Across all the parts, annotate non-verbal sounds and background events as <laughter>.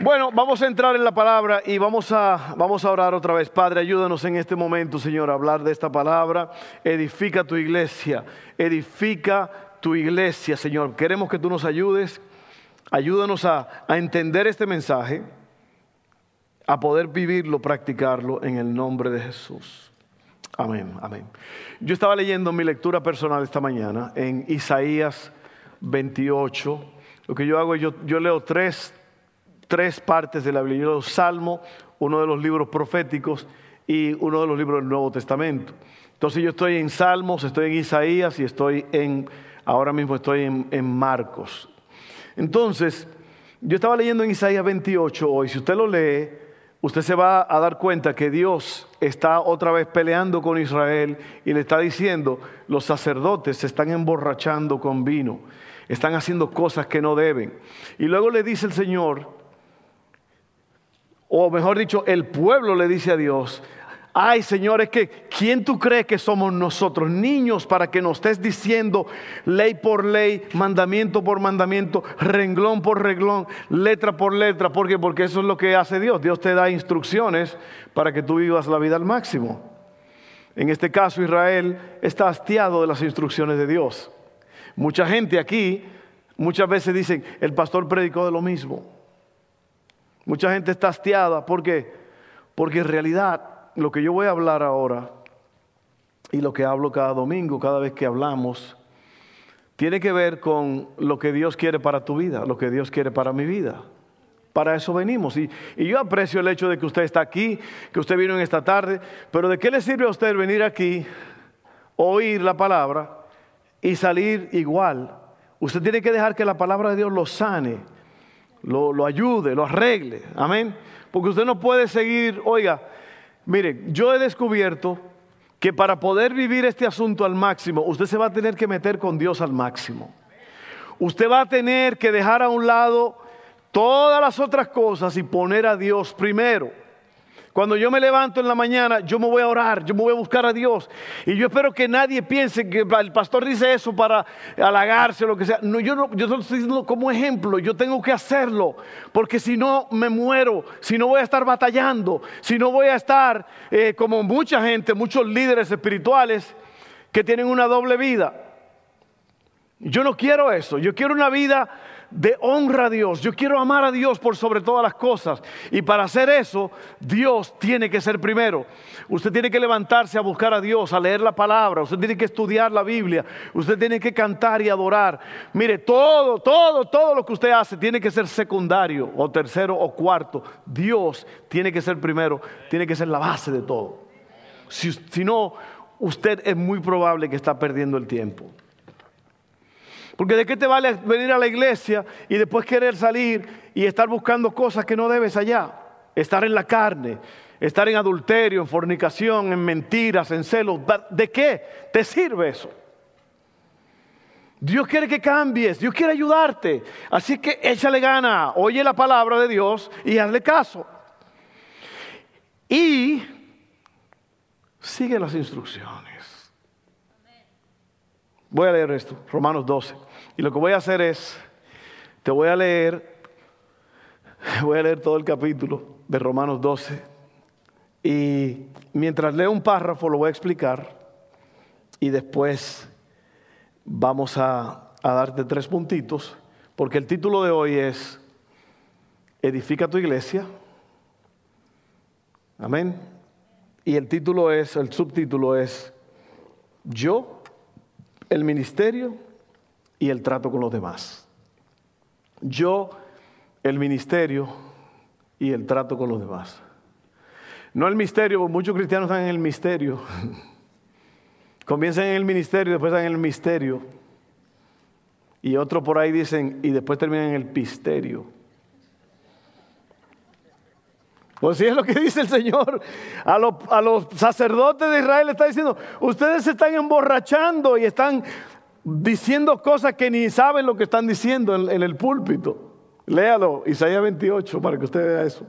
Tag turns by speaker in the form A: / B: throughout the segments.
A: Bueno, vamos a entrar en la palabra y vamos a, vamos a orar otra vez. Padre, ayúdanos en este momento, Señor, a hablar de esta palabra. Edifica tu iglesia, edifica tu iglesia, Señor. Queremos que tú nos ayudes. Ayúdanos a, a entender este mensaje, a poder vivirlo, practicarlo en el nombre de Jesús. Amén, amén. Yo estaba leyendo mi lectura personal esta mañana en Isaías 28. Lo que yo hago, yo, yo leo tres tres partes de la Biblia. Yo Salmo, uno de los libros proféticos y uno de los libros del Nuevo Testamento. Entonces yo estoy en Salmos, estoy en Isaías y estoy en, ahora mismo estoy en, en Marcos. Entonces, yo estaba leyendo en Isaías 28 hoy, si usted lo lee, usted se va a dar cuenta que Dios está otra vez peleando con Israel y le está diciendo, los sacerdotes se están emborrachando con vino, están haciendo cosas que no deben. Y luego le dice el Señor, o mejor dicho, el pueblo le dice a Dios, ay Señor, es que ¿quién tú crees que somos nosotros, niños, para que nos estés diciendo ley por ley, mandamiento por mandamiento, renglón por renglón, letra por letra? Porque eso es lo que hace Dios. Dios te da instrucciones para que tú vivas la vida al máximo. En este caso, Israel está hastiado de las instrucciones de Dios. Mucha gente aquí muchas veces dicen, el pastor predicó de lo mismo. Mucha gente está hastiada. ¿Por qué? Porque en realidad lo que yo voy a hablar ahora y lo que hablo cada domingo, cada vez que hablamos, tiene que ver con lo que Dios quiere para tu vida, lo que Dios quiere para mi vida. Para eso venimos. Y, y, yo aprecio el hecho de que usted está aquí, que usted vino en esta tarde, pero ¿de qué le sirve a usted venir aquí, oír la palabra y salir igual? Usted tiene que dejar que la palabra de Dios lo sane lo, ayude, lo arregle. Amén. Porque usted no puede seguir, oiga, mire, yo he descubierto que para poder vivir este asunto al máximo, usted se va a tener que meter con Dios al máximo. Usted va a tener que dejar a un lado todas las otras cosas y poner a Dios primero. Cuando yo me levanto en la mañana, yo me voy a orar, yo me voy a buscar a Dios. Y yo espero que nadie piense que el pastor dice eso para halagarse o lo que sea. No, yo no, yo estoy diciendo como ejemplo, yo tengo que hacerlo. Porque si no, me muero, si no voy a estar batallando, si no voy a estar eh, como mucha gente, muchos líderes espirituales que tienen una doble vida. Yo no quiero eso, yo quiero una vida de honra a Dios. Yo quiero amar a Dios por sobre todas las cosas. Y para hacer eso, Dios tiene que ser primero. Usted tiene que levantarse a buscar a Dios, a leer la palabra. Usted tiene que estudiar la Biblia. Usted tiene que cantar y adorar. Mire, todo, todo, todo lo que usted hace tiene que ser secundario o tercero o cuarto. Dios tiene que ser primero, tiene que ser la base de todo. Si, no, usted es muy probable que está perdiendo el tiempo. Porque de qué te vale venir a la iglesia y después querer salir y estar buscando cosas que no debes allá. Estar en la carne, estar en adulterio, en fornicación, en mentiras, en celos. ¿De qué te sirve eso? Dios quiere que cambies, Dios quiere ayudarte. Así que échale gana, oye la palabra de Dios y hazle caso. Y sigue las instrucciones. Voy a leer esto, Romanos 12. Y lo que voy a hacer es, te voy a leer, <laughs> voy a leer todo el capítulo de Romanos 12. Y mientras leo un párrafo lo voy a explicar. Y después vamos a, a darte tres puntitos. Porque el título de hoy es, edifica tu iglesia. Amén. Y el título es, el subtítulo es, yo el ministerio y el trato con los demás. Yo, el ministerio y el trato con los demás. No el misterio, muchos cristianos están en el misterio. <laughs> Comienzan en el ministerio, después están en el misterio. Y otros por ahí dicen, y después terminan en el pisterio. Pues sí es lo que <laughs> dice el Señor. A, los sacerdotes de Israel está diciendo, ustedes se están emborrachando y están diciendo cosas que ni saben lo que están diciendo en, el púlpito. Léalo, Isaías 28, para que usted vea eso.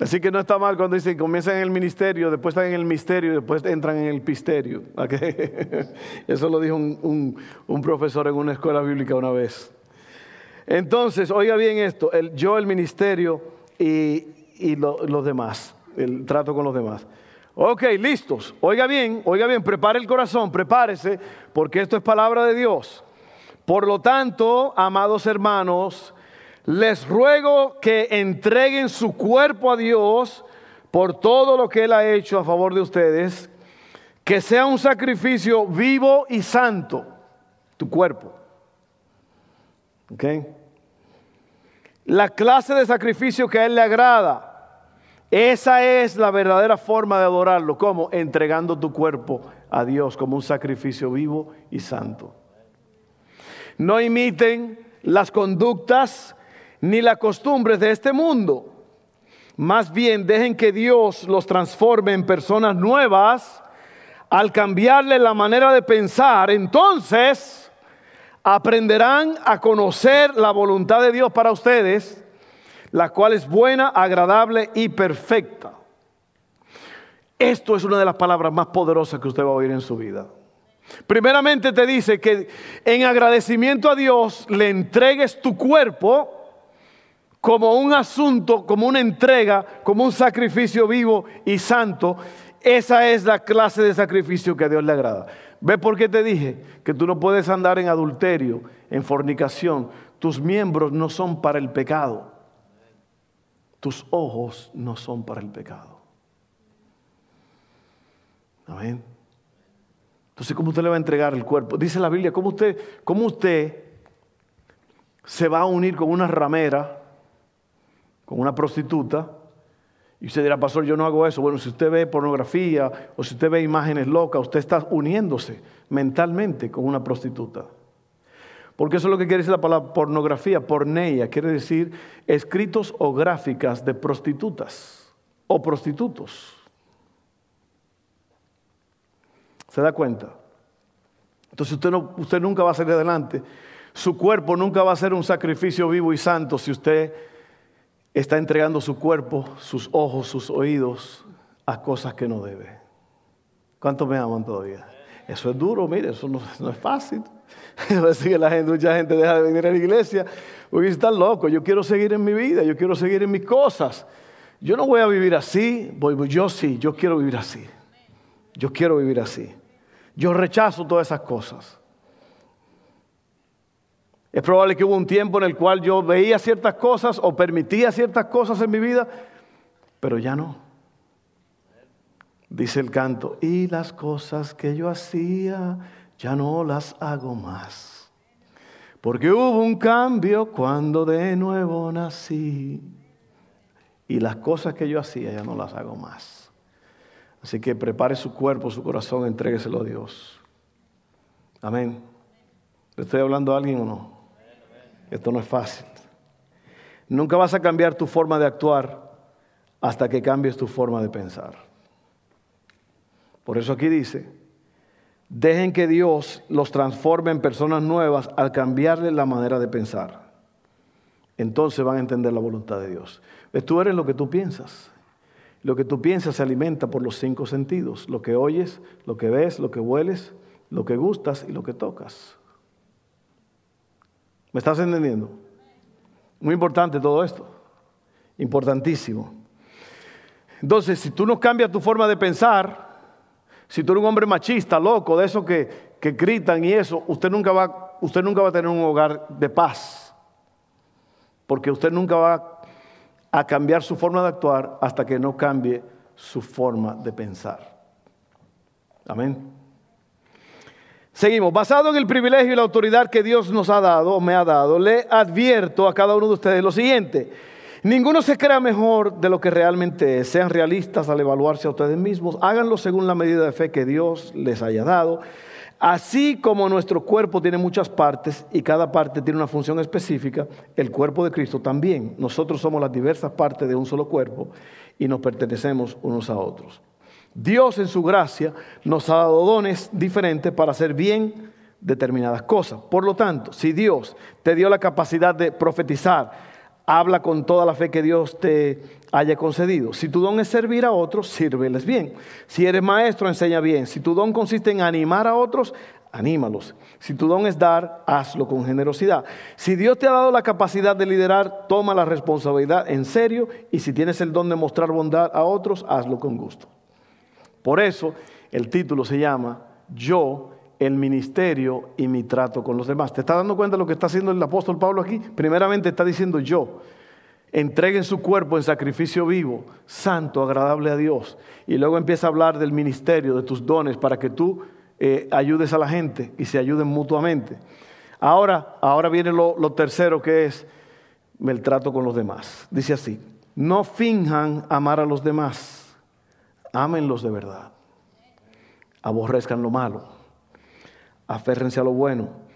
A: Así que no está mal cuando dicen comienzan en el ministerio, después están en el misterio, después entran en el pisterio. <laughs> Eso lo dijo un, profesor en una escuela bíblica una vez. Entonces, oiga bien esto, yo el ministerio y, los demás, el trato con los demás. Ok, listos. Oiga bien, oiga bien, prepare el corazón, prepárese, porque esto es palabra de Dios. Por lo tanto, amados hermanos, les ruego que entreguen su cuerpo a Dios por todo lo que Él ha hecho a favor de ustedes, que sea un sacrificio vivo y santo, tu cuerpo. ¿Ok? La clase de sacrificio que a Él le agrada, esa es la verdadera forma de adorarlo. ¿Cómo? Entregando tu cuerpo a Dios como un sacrificio vivo y santo. No imiten las conductas ni las costumbres de este mundo. Más bien dejen que Dios los transforme en personas nuevas al cambiarle la manera de pensar. Entonces aprenderán a conocer la voluntad de Dios para ustedes, la cual es buena, agradable y perfecta. Esto es una de las palabras más poderosas que usted va a oír en su vida. Primeramente te dice que en agradecimiento a Dios le entregues tu cuerpo como un asunto, como una entrega, como un sacrificio vivo y santo, esa es la clase de sacrificio que a Dios le agrada. ¿Ve por qué te dije que tú no puedes andar en adulterio, en fornicación? Tus miembros no son para el pecado. Tus ojos no son para el pecado. Amén. Entonces, ¿cómo usted le va a entregar el cuerpo? Dice la Biblia, ¿cómo usted, cómo usted se va a unir con una ramera con una prostituta, y usted dirá, pastor, yo no hago eso. Bueno, si usted ve pornografía o si usted ve imágenes locas, usted está uniéndose mentalmente con una prostituta. Porque eso es lo que quiere decir la palabra pornografía, porneia, quiere decir escritos o gráficas de prostitutas o prostitutos. ¿Se da cuenta? Entonces usted, no, usted nunca va a salir adelante. Su cuerpo nunca va a ser un sacrificio vivo y santo si usted está entregando su cuerpo, sus ojos, sus oídos a cosas que no debe. ¿Cuántos me aman todavía? Eso es duro, mire, eso no, es fácil. <laughs> Así que la gente, mucha gente deja de venir a la iglesia porque están locos. Yo quiero seguir en mi vida, yo quiero seguir en mis cosas. Yo no voy a vivir así, voy, yo sí, yo quiero vivir así. Yo quiero vivir así. Yo rechazo todas esas cosas. Es probable que hubo un tiempo en el cual yo veía ciertas cosas o permitía ciertas cosas en mi vida, pero ya no. Dice el canto, y las cosas que yo hacía ya no las hago más. Porque hubo un cambio cuando de nuevo nací. Y las cosas que yo hacía ya no las hago más. Así que prepare su cuerpo, su corazón, entrégueselo a Dios. Amén. ¿Le estoy hablando a alguien o no? Esto no es fácil. Nunca vas a cambiar tu forma de actuar hasta que cambies tu forma de pensar. Por eso aquí dice, dejen que Dios los transforme en personas nuevas al cambiarle la manera de pensar. Entonces van a entender la voluntad de Dios. Tú eres lo que tú piensas. Lo que tú piensas se alimenta por los cinco sentidos. Lo que oyes, lo que ves, lo que hueles, lo que gustas y lo que tocas. ¿Me estás entendiendo? Muy importante todo esto. Importantísimo. Entonces, si tú no cambias tu forma de pensar, si tú eres un hombre machista, loco, de esos que, que gritan y eso, usted nunca, va, usted nunca va a tener un hogar de paz. Porque usted nunca va a cambiar su forma de actuar hasta que no cambie su forma de pensar. Amén. Seguimos. Basado en el privilegio y la autoridad que Dios nos ha dado, me ha dado, le advierto a cada uno de ustedes lo siguiente. Ninguno se crea mejor de lo que realmente es. Sean realistas al evaluarse a ustedes mismos. Háganlo según la medida de fe que Dios les haya dado. Así como nuestro cuerpo tiene muchas partes y cada parte tiene una función específica, el cuerpo de Cristo también. Nosotros somos las diversas partes de un solo cuerpo y nos pertenecemos unos a otros. Dios en su gracia nos ha dado dones diferentes para hacer bien determinadas cosas. Por lo tanto, si Dios te dio la capacidad de profetizar, habla con toda la fe que Dios te haya concedido. Si tu don es servir a otros, sírveles bien. Si eres maestro, enseña bien. Si tu don consiste en animar a otros, anímalos. Si tu don es dar, hazlo con generosidad. Si Dios te ha dado la capacidad de liderar, toma la responsabilidad en serio y si tienes el don de mostrar bondad a otros, hazlo con gusto. Por eso el título se llama Yo el ministerio y mi trato con los demás. ¿Te estás dando cuenta de lo que está haciendo el apóstol Pablo aquí? Primeramente está diciendo yo. Entreguen su cuerpo en sacrificio vivo, santo, agradable a Dios. Y luego empieza a hablar del ministerio, de tus dones, para que tú eh, ayudes a la gente y se ayuden mutuamente. Ahora, ahora viene lo, tercero que es el trato con los demás. Dice así, no finjan amar a los demás, ámenlos de verdad, aborrezcan lo malo aférrense a lo bueno.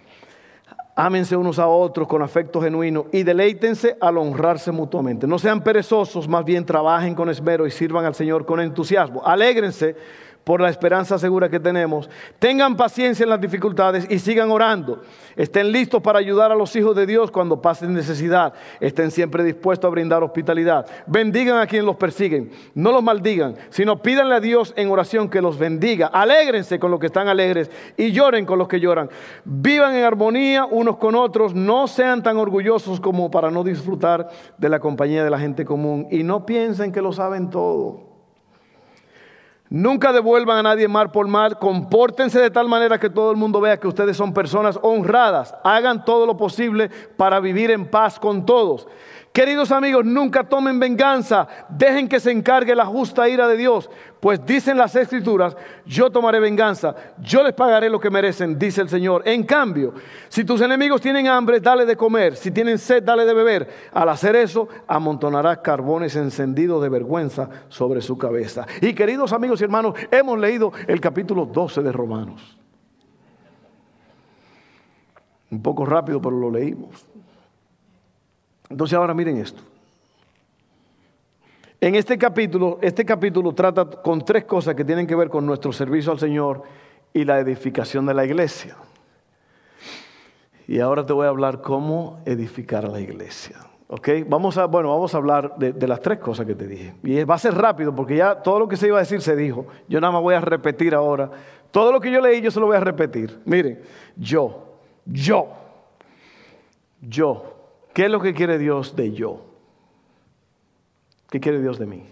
A: Ámense unos a otros con afecto genuino y deleítense al honrarse mutuamente. No sean perezosos, más bien trabajen con esmero y sirvan al Señor con entusiasmo. Alégrense por la esperanza segura que tenemos. Tengan paciencia en las dificultades y sigan orando. Estén listos para ayudar a los hijos de Dios cuando pasen necesidad. Estén siempre dispuestos a brindar hospitalidad. Bendigan a quienes los persiguen. No los maldigan, sino pídanle a Dios en oración que los bendiga. Alégrense con los que están alegres y lloren con los que lloran. Vivan en armonía unos con otros. No sean tan orgullosos como para no disfrutar de la compañía de la gente común. Y no piensen que lo saben todo. Nunca devuelvan a nadie mal por mal. Compórtense de tal manera que todo el mundo vea que ustedes son personas honradas. Hagan todo lo posible para vivir en paz con todos. Queridos amigos, nunca tomen venganza, dejen que se encargue la justa ira de Dios, pues dicen las escrituras, yo tomaré venganza, yo les pagaré lo que merecen, dice el Señor. En cambio, si tus enemigos tienen hambre, dale de comer, si tienen sed, dale de beber. Al hacer eso, amontonarás carbones encendidos de vergüenza sobre su cabeza. Y queridos amigos y hermanos, hemos leído el capítulo 12 de Romanos. Un poco rápido, pero lo leímos. Entonces ahora miren esto. En este capítulo, este capítulo trata con tres cosas que tienen que ver con nuestro servicio al Señor y la edificación de la iglesia. Y ahora te voy a hablar cómo edificar a la iglesia. ¿Ok? Vamos a, bueno, vamos a hablar de, de, las tres cosas que te dije. Y va a ser rápido porque ya todo lo que se iba a decir se dijo. Yo nada más voy a repetir ahora. Todo lo que yo leí yo se lo voy a repetir. Miren, yo, yo, yo, ¿Qué es lo que quiere Dios de yo? ¿Qué quiere Dios de mí?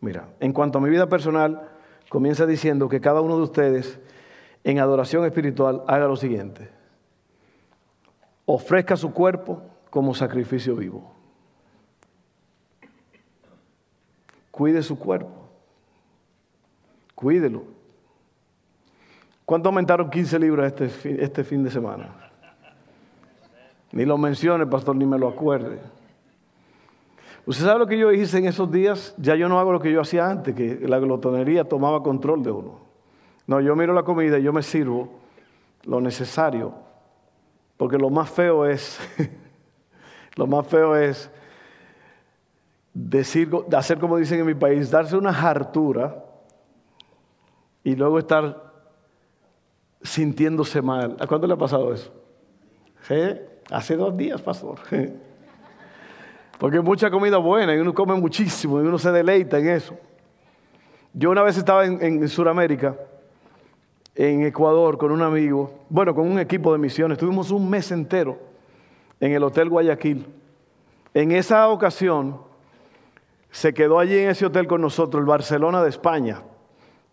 A: Mira, en cuanto a mi vida personal, comienza diciendo que cada uno de ustedes en adoración espiritual haga lo siguiente. Ofrezca su cuerpo como sacrificio vivo. Cuide su cuerpo. Cuídelo. ¿Cuánto aumentaron 15 libras este, este fin de semana? Ni lo mencione, pastor, ni me lo acuerde. ¿Usted sabe lo que yo hice en esos días? Ya yo no hago lo que yo hacía antes, que la glotonería tomaba control de uno. No, yo miro la comida y yo me sirvo lo necesario. Porque lo más feo es, <laughs> lo más feo es decir, hacer como dicen en mi país, darse una hartura y luego estar sintiéndose mal. ¿A cuánto le ha pasado eso? Hace dos días, pastor. <laughs> Porque mucha comida buena y uno come muchísimo y uno se deleita en eso. Yo una vez estaba en, en Sudamérica, en Ecuador, con un amigo, bueno, con un equipo de misiones. Estuvimos un mes entero en el Hotel Guayaquil. En esa ocasión se quedó allí en ese hotel con nosotros el Barcelona de España.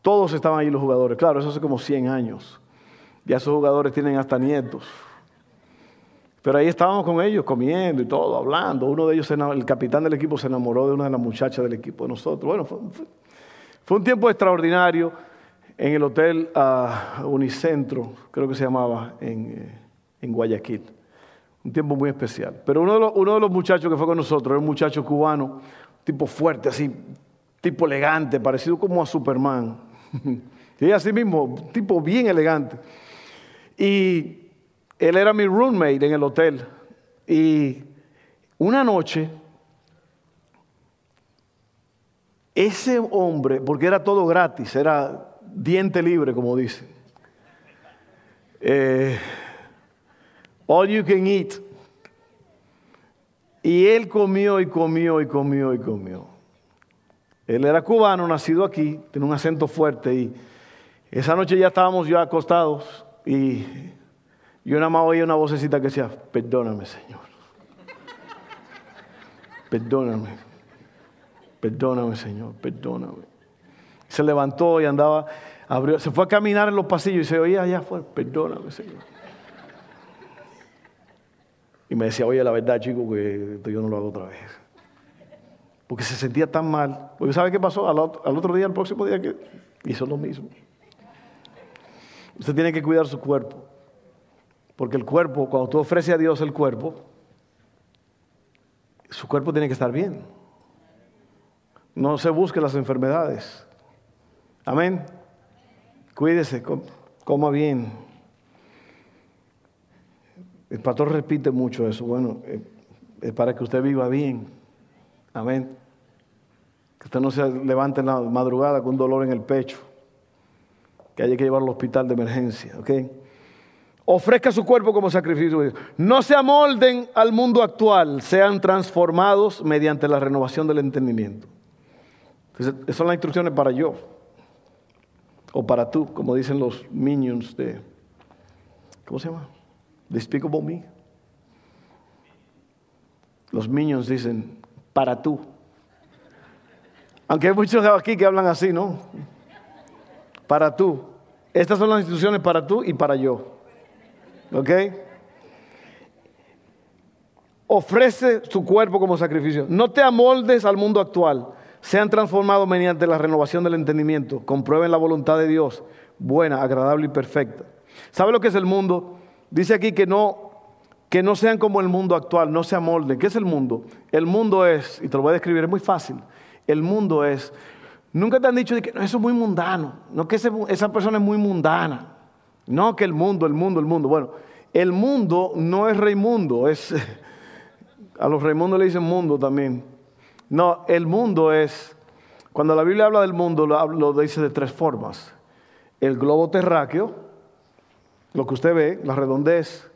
A: Todos estaban allí los jugadores. Claro, eso hace como 100 años. Ya esos jugadores tienen hasta nietos. Pero ahí estábamos con ellos comiendo y todo, hablando. Uno de ellos, el capitán del equipo, se enamoró de una de las muchachas del equipo de nosotros. Bueno, fue, un tiempo extraordinario en el hotel uh, Unicentro, creo que se llamaba, en, en, Guayaquil. Un tiempo muy especial. Pero uno de, los, uno de los muchachos que fue con nosotros era un muchacho cubano, tipo fuerte, así, tipo elegante, parecido como a Superman. <laughs> Y así mismo, tipo bien elegante. Y él era mi roommate en el hotel. Y una noche, ese hombre, porque era todo gratis, era diente libre, como dicen. Eh, all you can eat. Y él comió y comió y comió y comió. Él era cubano, nacido aquí, tiene un acento fuerte y esa noche ya estábamos ya acostados y yo nada más oía una vocecita que decía, perdóname Señor. Perdóname. Perdóname Señor, perdóname. Se levantó y andaba, abrió, se fue a caminar en los pasillos y se oía allá afuera, perdóname Señor. Y me decía, oye, la verdad, chico, que esto yo no lo hago otra vez. Porque se sentía tan mal. Porque ¿sabe qué pasó? Al otro, día, al próximo día, que hizo lo mismo. Usted tiene que cuidar su cuerpo. Porque el cuerpo, cuando tú ofreces a Dios el cuerpo, su cuerpo tiene que estar bien. No se busque las enfermedades. Amén. Cuídese, coma bien. El pastor repite mucho eso. Bueno, eh, es para que usted viva bien. Amén. Que usted no se levante en la madrugada con un dolor en el pecho. Que haya que llevarlo al hospital de emergencia. ¿Ok? Ofrezca su cuerpo como sacrificio. No se amolden al mundo actual, sean transformados mediante la renovación del entendimiento. esas son las instrucciones para yo. O para tú, como dicen los minions de. ¿Cómo se llama? Despicable Me. Los minions dicen, para tú. Aunque hay muchos aquí que hablan así, ¿no? Para tú. Estas son las instituciones para tú y para yo. ¿Ok? Ofrece su cuerpo como sacrificio. No te amoldes al mundo actual. Sean transformados mediante la renovación del entendimiento. Comprueben la voluntad de Dios, buena, agradable y perfecta. ¿Sabe lo que es el mundo? Dice aquí que no, que no sean como el mundo actual, no se amolden. ¿Qué es el mundo? El mundo es, y te lo voy a describir, es muy fácil. El mundo es, nunca te han dicho que eso es muy mundano, no que esa persona es muy mundana. No que el mundo, el mundo, el mundo. Bueno, el mundo no es Raimundo, es, <laughs> a los Raimundos le dicen mundo también. No, el mundo es, cuando la Biblia habla del mundo, lo dice de tres formas. El globo terráqueo, lo que usted ve, la redondez,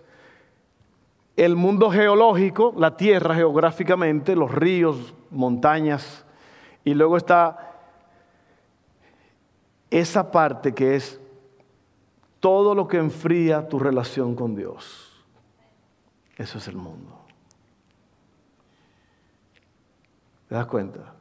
A: el mundo geológico, la tierra geográficamente, los ríos, montañas, y luego está esa parte que es todo lo que enfría tu relación con Dios. Eso es el mundo. ¿Te das cuenta?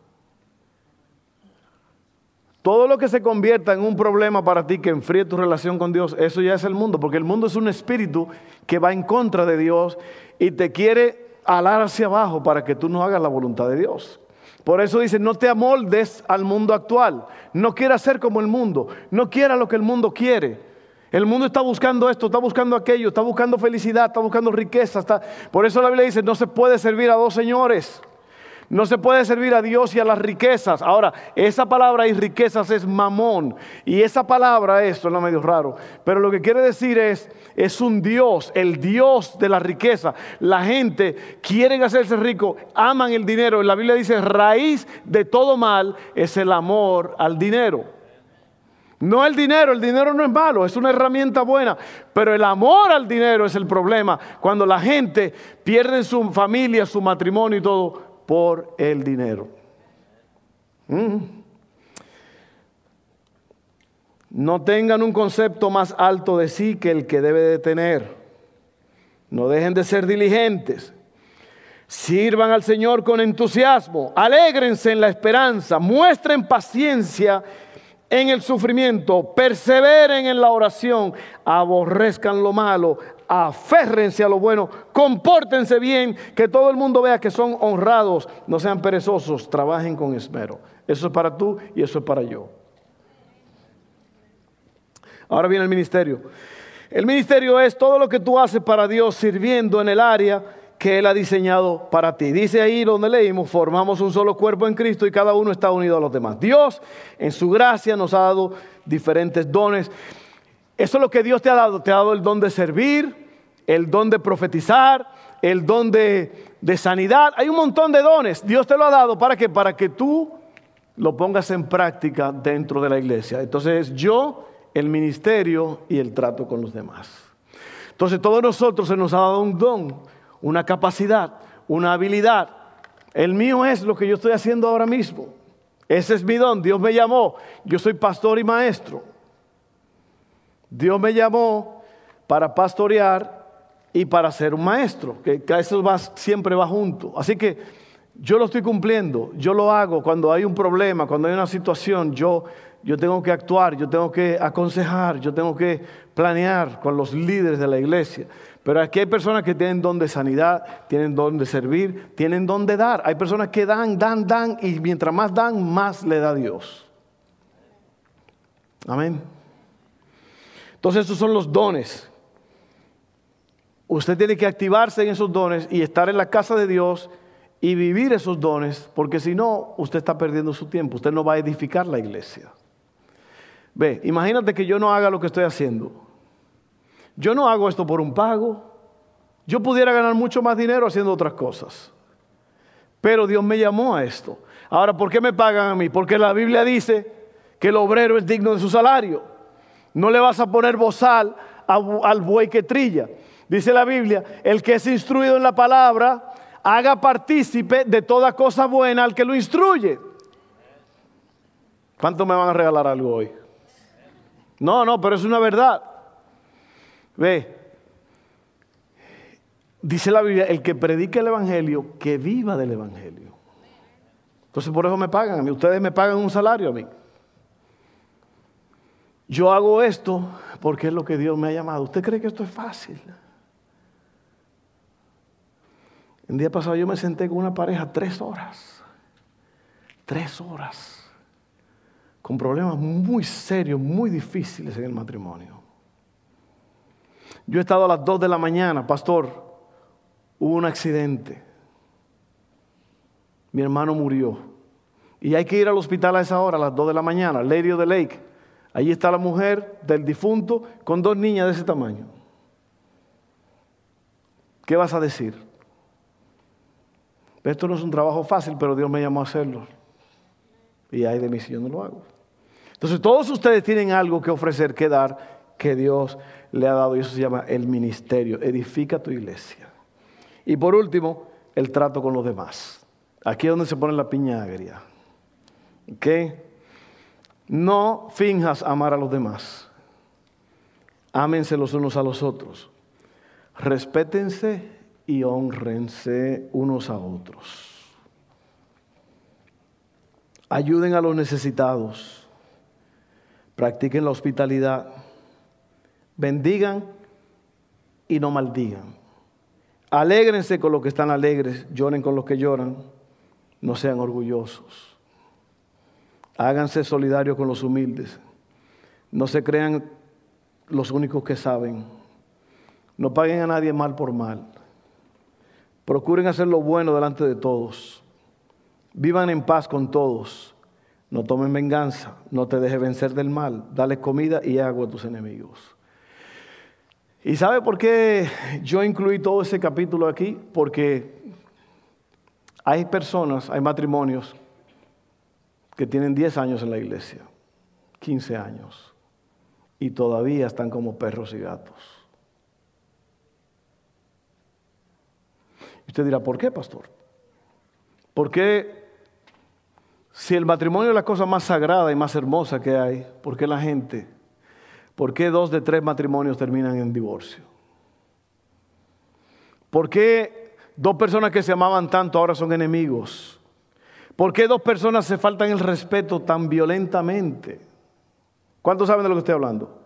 A: Todo lo que se convierta en un problema para ti que enfríe tu relación con Dios, eso ya es el mundo, porque el mundo es un espíritu que va en contra de Dios y te quiere alar hacia abajo para que tú no hagas la voluntad de Dios. Por eso dice, no te amoldes al mundo actual, no quieras ser como el mundo, no quieras lo que el mundo quiere. El mundo está buscando esto, está buscando aquello, está buscando felicidad, está buscando riqueza. Por eso la Biblia dice, no se puede servir a dos señores. No se puede servir a Dios y a las riquezas. Ahora, esa palabra y riquezas es mamón. Y esa palabra, esto no medio raro, pero lo que quiere decir es, es un Dios, el Dios de la riqueza. La gente quiere hacerse rico, aman el dinero. La Biblia dice, raíz de todo mal es el amor al dinero. No el dinero, el dinero no es malo, es una herramienta buena, pero el amor al dinero es el problema. Cuando la gente pierde su familia, su matrimonio y todo por el dinero. Mm. No tengan un concepto más alto de sí que el que debe de tener. No dejen de ser diligentes. Sirvan al Señor con entusiasmo. Alégrense en la esperanza. Muestren paciencia en el sufrimiento. Perseveren en la oración. Aborrezcan lo malo aférrense a lo bueno, compórtense bien, que todo el mundo vea que son honrados, no sean perezosos, trabajen con esmero. Eso es para tú y eso es para yo. Ahora viene el ministerio. El ministerio es todo lo que tú haces para Dios sirviendo en el área que Él ha diseñado para ti. Dice ahí donde leímos, formamos un solo cuerpo en Cristo y cada uno está unido a los demás. Dios en su gracia nos ha dado diferentes dones. Eso es lo que Dios te ha dado. Te ha dado el don de servir, el don de profetizar, el don de, de sanidad. Hay un montón de dones. Dios te lo ha dado para que, para que tú lo pongas en práctica dentro de la iglesia. Entonces yo, el ministerio y el trato con los demás. Entonces todos nosotros se nos ha dado un don, una capacidad, una habilidad. El mío es lo que yo estoy haciendo ahora mismo. Ese es mi don. Dios me llamó. Yo soy pastor y maestro. Dios me llamó para pastorear y para ser un maestro, que, eso siempre va junto. Así que yo lo estoy cumpliendo, yo lo hago cuando hay un problema, cuando hay una situación, yo, yo tengo que actuar, yo tengo que aconsejar, yo tengo que planear con los líderes de la iglesia. Pero aquí hay personas que tienen don de sanidad, tienen don de servir, tienen don de dar. Hay personas que dan, dan, dan y mientras más dan, más le da Dios. Amén. Entonces esos son los dones Usted tiene que activarse en esos dones y estar en la casa de Dios y vivir esos dones, porque si no, usted está perdiendo su tiempo, usted no va a edificar la iglesia. Ve, imagínate que yo no haga lo que estoy haciendo. Yo no hago esto por un pago. Yo pudiera ganar mucho más dinero haciendo otras cosas. Pero Dios me llamó a esto. Ahora, ¿por qué me pagan a mí? Porque la Biblia dice que el obrero es digno de su salario. No le vas a poner bozal al buey que trilla. Dice la Biblia, el que es instruido en la palabra, haga partícipe de toda cosa buena al que lo instruye. ¿Cuánto me van a regalar algo hoy? No, no, pero es una verdad. Ve, dice la Biblia, el que predique el Evangelio, que viva del Evangelio. Entonces por eso me pagan a mí. Ustedes me pagan un salario a mí. Yo hago esto porque es lo que Dios me ha llamado. ¿Usted cree que esto es fácil? El día pasado yo me senté con una pareja tres horas. Tres horas. Con problemas muy serios, muy difíciles en el matrimonio. Yo he estado a las dos de la mañana, pastor. Hubo un accidente. Mi hermano murió. Y hay que ir al hospital a esa hora, a las dos de la mañana, Lady of the Lake. Allí está la mujer del difunto con dos niñas de ese tamaño. ¿Qué vas a decir? Esto no es un trabajo fácil, pero Dios me llamó a hacerlo. Y hay de mí si yo no lo hago. Entonces todos ustedes tienen algo que ofrecer, que dar, que Dios le ha dado. Y eso se llama el ministerio. Edifica tu iglesia. Y por último, el trato con los demás. Aquí es donde se pone la piña agria. ¿Ok? No finjas amar a los demás. Ámense los unos a los otros. Respétense y honrense unos a otros. Ayuden a los necesitados. Practiquen la hospitalidad. Bendigan y no maldigan. Alégrense con los que están alegres, lloren con los que lloran, no sean orgullosos. Háganse solidarios con los humildes. No se crean los únicos que saben. No paguen a nadie mal por mal. Procuren hacer lo bueno delante de todos. Vivan en paz con todos. No tomen venganza. No te dejes vencer del mal. Dale comida y agua a tus enemigos. ¿Y sabe por qué yo incluí todo ese capítulo aquí? Porque hay personas, hay matrimonios que tienen 10 años en la iglesia, 15 años, y todavía están como perros y gatos. Usted dirá, ¿por qué, pastor? ¿Por qué si el matrimonio es la cosa más sagrada y más hermosa que hay, por qué la gente, por qué dos de tres matrimonios terminan en divorcio? ¿Por qué dos personas que se amaban tanto ahora son enemigos? ¿Por qué dos personas se faltan el respeto tan violentamente? ¿Cuántos saben de lo que estoy hablando?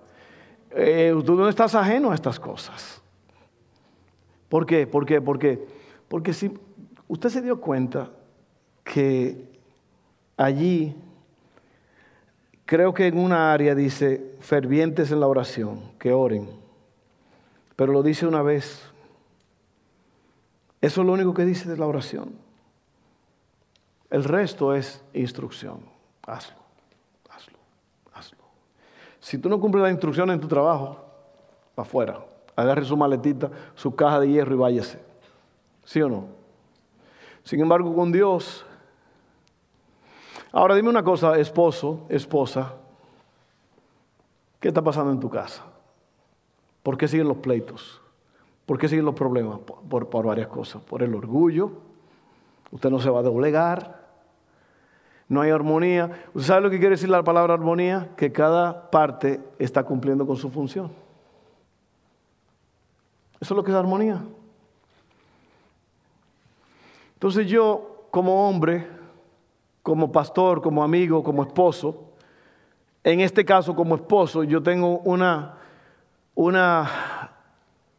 A: Eh, tú no estás ajeno a estas cosas. ¿Por qué? ¿Por qué? Porque porque si usted se dio cuenta que allí, creo que en una área dice fervientes en la oración, que oren, pero lo dice una vez. Eso es lo único que dice de la oración. El resto es instrucción. Hazlo, hazlo, hazlo. Si tú no cumples la instrucción en tu trabajo, para afuera. Agarre su maletita, su caja de hierro y váyase. ¿Sí o no? Sin embargo, con Dios. Ahora dime una cosa, esposo, esposa. ¿Qué está pasando en tu casa? ¿Por qué siguen los pleitos? ¿Por qué siguen los problemas? Por, varias cosas. Por el orgullo. Usted no se va a doblegar. No hay armonía. ¿Usted sabe lo que quiere decir la palabra armonía? Que cada parte está cumpliendo con su función. Eso es lo que es armonía. Entonces yo, como hombre, como pastor, como amigo, como esposo, en este caso como esposo, yo tengo una, una,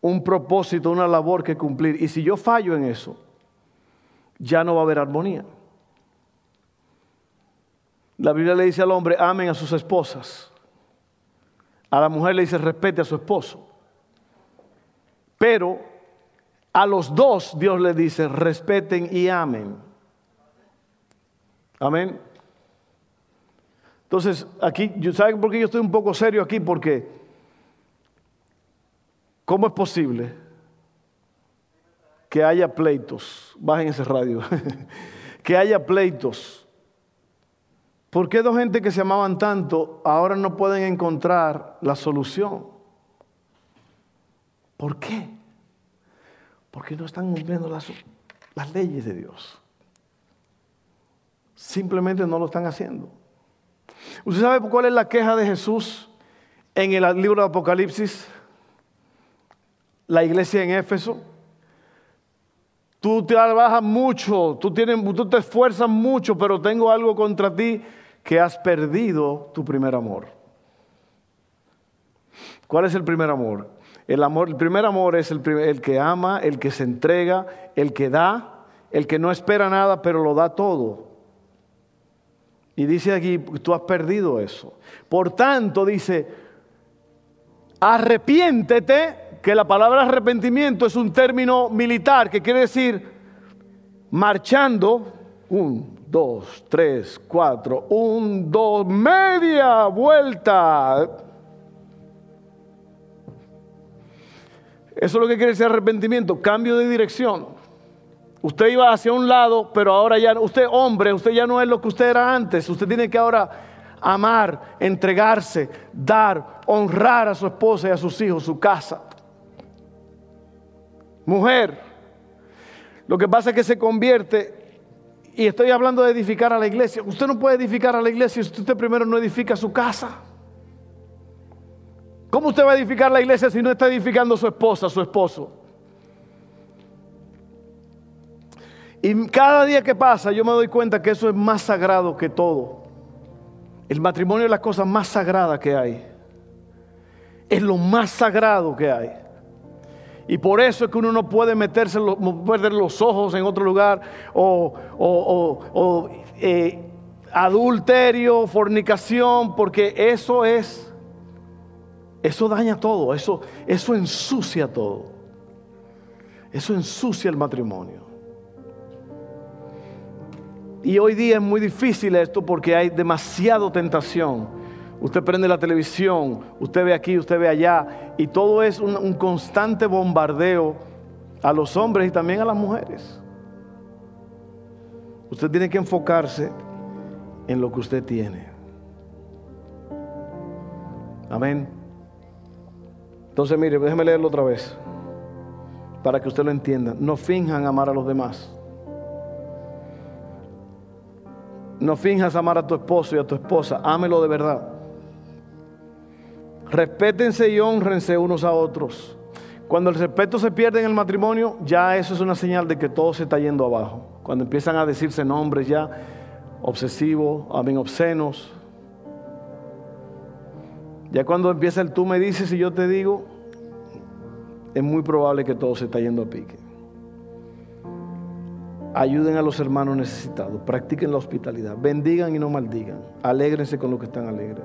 A: un propósito, una labor que cumplir. Y si yo fallo en eso, ya no va a haber armonía. La Biblia le dice al hombre, amen a sus esposas. A la mujer le dice, respete a su esposo. Pero a los dos Dios le dice, respeten y amen. Amén. Entonces, aquí, ¿saben por qué yo estoy un poco serio aquí? Porque, ¿cómo es posible que haya pleitos? Bajen ese radio. <laughs> que haya pleitos. ¿Por qué dos gente que se amaban tanto ahora no pueden encontrar la solución? ¿Por qué? Porque no están cumpliendo las, las leyes de Dios. Simplemente no lo están haciendo. ¿Usted sabe cuál es la queja de Jesús en el libro de Apocalipsis? La iglesia en Éfeso. Tú trabajas mucho, tú, tienes, tú te esfuerzas mucho, pero tengo algo contra ti que has perdido tu primer amor. ¿Cuál es el primer amor? El, amor, el primer amor es el, el que ama, el que se entrega, el que da, el que no espera nada, pero lo da todo. Y dice aquí, tú has perdido eso. Por tanto, dice, arrepiéntete, que la palabra arrepentimiento es un término militar que quiere decir marchando, un, dos, tres, cuatro, un, dos, media vuelta Eso es lo que quiere decir arrepentimiento, cambio de dirección. Usted iba hacia un lado, pero ahora ya, usted hombre, usted ya no es lo que usted era antes. Usted tiene que ahora amar, entregarse, dar, honrar a su esposa y a sus hijos, su casa. Mujer, lo que pasa es que se convierte, y estoy hablando de edificar a la iglesia. Usted no puede edificar a la iglesia si usted primero no edifica su casa. ¿Cómo usted va a edificar la iglesia si no está edificando su esposa, su esposo? Y cada día que pasa yo me doy cuenta que eso es más sagrado que todo. El matrimonio es la cosa más sagrada que hay. Es lo más sagrado que hay. Y por eso es que uno no puede meterse, perder los ojos en otro lugar o, eh, adulterio, fornicación, porque eso es eso daña todo, eso, eso ensucia todo. Eso ensucia el matrimonio. Y hoy día es muy difícil esto porque hay demasiada tentación. Usted prende la televisión, usted ve aquí, usted ve allá, y todo es un, un constante bombardeo a los hombres y también a las mujeres. Usted tiene que enfocarse en lo que usted tiene. Amén. Entonces, mire, déjeme leerlo otra vez para que usted lo entienda. No finjan amar a los demás. No finjas amar a tu esposo y a tu esposa. Ámelo de verdad. Respétense y honrense unos a otros. Cuando el respeto se pierde en el matrimonio, ya eso es una señal de que todo se está yendo abajo. Cuando empiezan a decirse nombres ya obsesivos, amén, obscenos, ya cuando empieza el tú me dices y yo te digo, es muy probable que todo se está yendo a pique. Ayuden a los hermanos necesitados, practiquen la hospitalidad, bendigan y no maldigan, alégrense con lo que están alegres.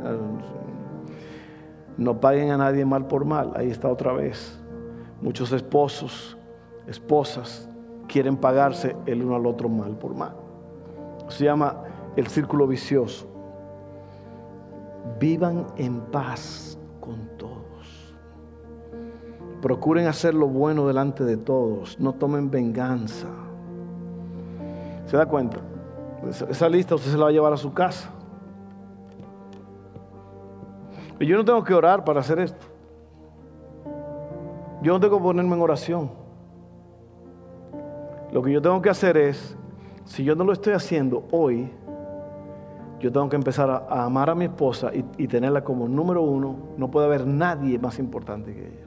A: No paguen a nadie mal por mal, ahí está otra vez. Muchos esposos, esposas quieren pagarse el uno al otro mal por mal. Se llama el círculo vicioso. Vivan en paz con todos. Procuren hacer lo bueno delante de todos. No tomen venganza. ¿Se da cuenta? Esa lista usted se la va a llevar a su casa. Y yo no tengo que orar para hacer esto. Yo no tengo que ponerme en oración. Lo que yo tengo que hacer es, si yo no lo estoy haciendo hoy, yo tengo que empezar a, amar a mi esposa y, y, tenerla como número uno. No puede haber nadie más importante que ella.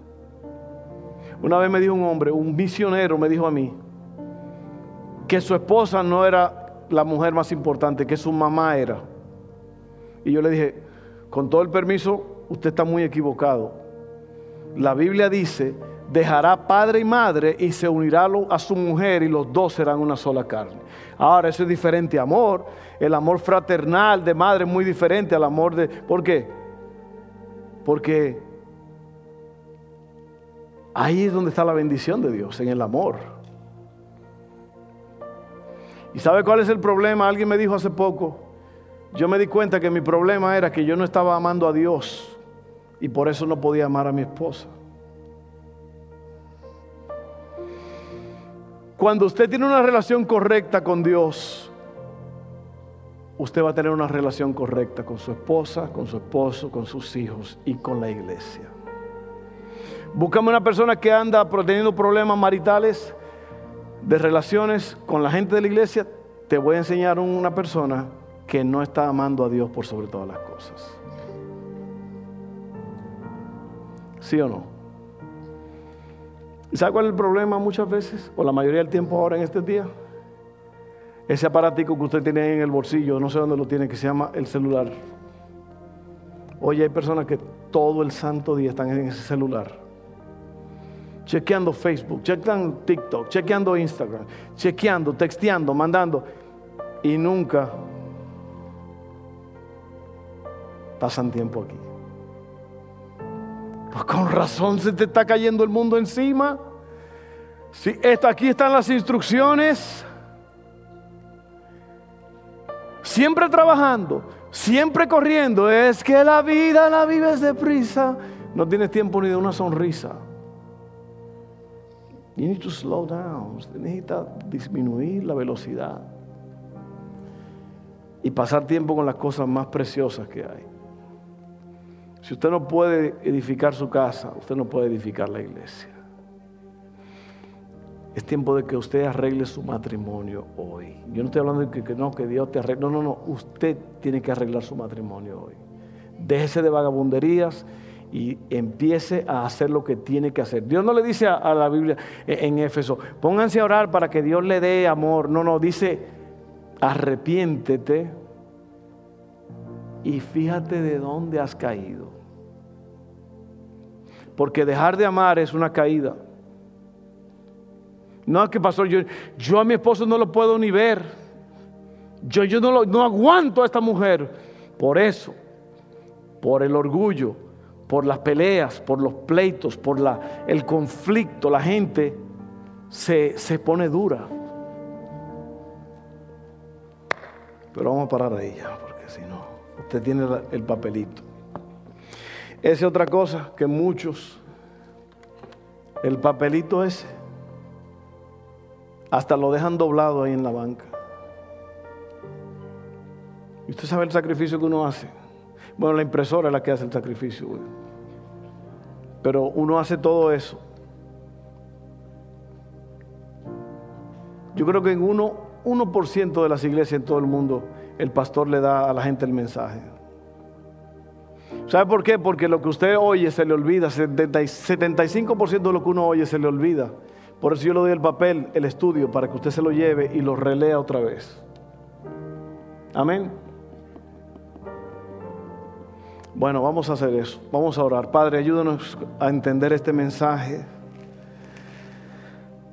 A: Una vez me dijo un hombre, un misionero me dijo a mí, que su esposa no era la mujer más importante, que su mamá era. Y yo le dije, con todo el permiso, usted está muy equivocado. La Biblia dice, dejará padre y madre y se unirá a su mujer y los dos serán una sola carne. Ahora, eso es diferente amor. El amor fraternal de madre es muy diferente al amor de... ¿Por qué? Porque ahí es donde está la bendición de Dios, en el amor. ¿Y sabe cuál es el problema? Alguien me dijo hace poco, yo me di cuenta que mi problema era que yo no estaba amando a Dios y por eso no podía amar a mi esposa. Cuando usted tiene una relación correcta con Dios, usted va a tener una relación correcta con su esposa, con su esposo, con sus hijos y con la iglesia. Búscame una persona que anda teniendo problemas maritales, de relaciones con la gente de la iglesia, te voy a enseñar una persona que no está amando a Dios por sobre todas las cosas. ¿Sí o no? ¿Y sabe cuál es el problema muchas veces? O la mayoría del tiempo ahora en este día. Ese aparatico que usted tiene ahí en el bolsillo, no sé dónde lo tiene, que se llama el celular. Oye, hay personas que todo el santo día están en ese celular. Chequeando Facebook, chequeando TikTok, chequeando Instagram, chequeando, texteando, mandando. Y nunca pasan tiempo aquí. Pues con razón se te está cayendo el mundo encima. Si esto, aquí están las instrucciones. Siempre trabajando, siempre corriendo. Es que la vida la vives deprisa. No tienes tiempo ni de una sonrisa. You need to slow down. Usted necesita disminuir la velocidad y pasar tiempo con las cosas más preciosas que hay. Si usted no puede edificar su casa, usted no puede edificar la iglesia. Es tiempo de que usted arregle su matrimonio hoy. Yo no estoy hablando de que, no, que Dios te arregle. No, no, no. Usted tiene que arreglar su matrimonio hoy. Déjese de vagabunderías y empiece a hacer lo que tiene que hacer. Dios no le dice a, la Biblia en Éfeso, pónganse a orar para que Dios le dé amor. No, no, dice, arrepiéntete y fíjate de dónde has caído. Porque dejar de amar es una caída. No, que pasó, yo, yo a mi esposo no lo puedo ni ver. Yo, yo no, lo, no aguanto a esta mujer. Por eso, por el orgullo, por las peleas, por los pleitos, por la, el conflicto, la gente se, se pone dura. Pero vamos a parar ahí ya, porque si no, usted tiene el papelito. Esa es otra cosa que muchos, el papelito ese, hasta lo dejan doblado ahí en la banca. ¿Y usted sabe el sacrificio que uno hace? Bueno, la impresora es la que hace el sacrificio. Pero uno hace todo eso. Yo creo que en 1%, 1 de las iglesias en todo el mundo el pastor le da a la gente el mensaje. ¿Sabe por qué? Porque lo que usted oye se le olvida. 75% de lo que uno oye se le olvida. Por eso yo le doy el papel, el estudio, para que usted se lo lleve y lo relea otra vez. Amén. Bueno, vamos a hacer eso. Vamos a orar. Padre, ayúdanos a entender este mensaje.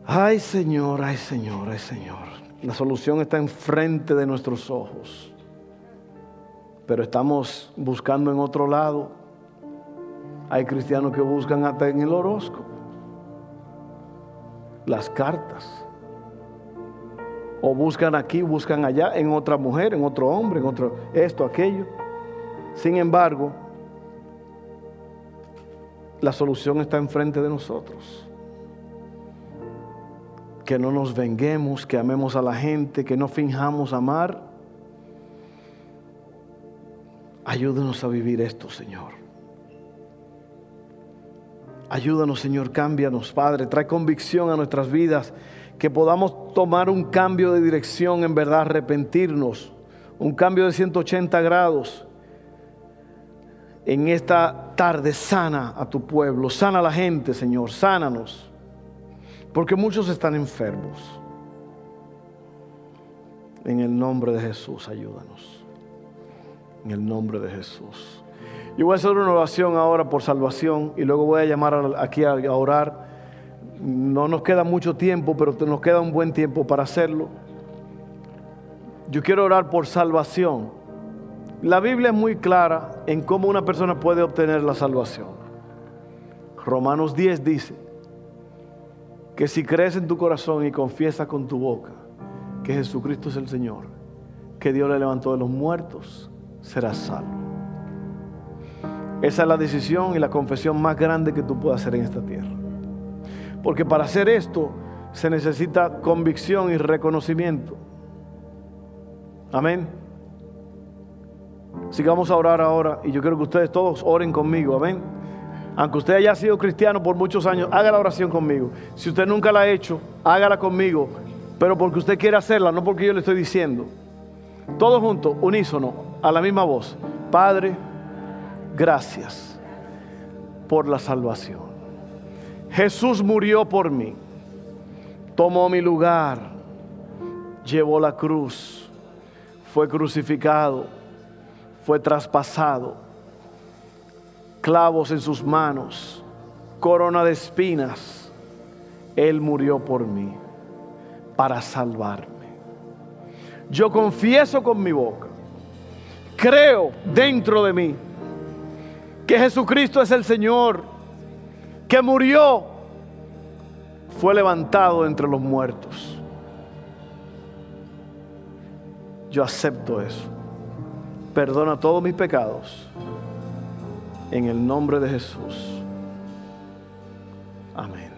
A: Ay Señor, ay Señor, ay Señor. La solución está enfrente de nuestros ojos. Pero estamos buscando en otro lado. Hay cristianos que buscan hasta en el horóscopo. Las cartas. O buscan aquí, buscan allá, en otra mujer, en otro hombre, en otro esto, aquello. Sin embargo, la solución está enfrente de nosotros. Que no nos venguemos, que amemos a la gente, que no finjamos amar. Ayúdenos a vivir esto, Señor. Ayúdanos, Señor, cámbianos, Padre. Trae convicción a nuestras vidas, que podamos tomar un cambio de dirección, en verdad, arrepentirnos. Un cambio de 180 grados en esta tarde. Sana a tu pueblo, sana a la gente, Señor, sánanos. Porque muchos están enfermos. En el nombre de Jesús, ayúdanos. En el nombre de Jesús. Yo voy a hacer una oración ahora por salvación y luego voy a llamar aquí a orar. No nos queda mucho tiempo, pero nos queda un buen tiempo para hacerlo. Yo quiero orar por salvación. La Biblia es muy clara en cómo una persona puede obtener la salvación. Romanos 10 dice que si crees en tu corazón y confiesas con tu boca que Jesucristo es el Señor, que Dios le levantó de los muertos, serás salvo. Esa es la decisión y la confesión más grande que tú puedas hacer en esta tierra. Porque para hacer esto se necesita convicción y reconocimiento. Amén. Así que vamos a orar ahora y yo quiero que ustedes todos oren conmigo. Amén. Aunque usted haya sido cristiano por muchos años, haga la oración conmigo. Si usted nunca la ha hecho, hágala conmigo. Pero porque usted quiere hacerla, no porque yo le estoy diciendo. Todos juntos, unísono, a la misma voz. Padre gracias por la salvación. Jesús murió por mí, tomó mi lugar, llevó la cruz, fue crucificado, fue traspasado, clavos en sus manos, corona de espinas. Él murió por mí para salvarme. Yo confieso con mi boca, creo dentro de mí que Jesucristo es el Señor, que murió, fue levantado entre los muertos. Yo acepto eso. Perdona todos mis pecados. En el nombre de Jesús. Amén.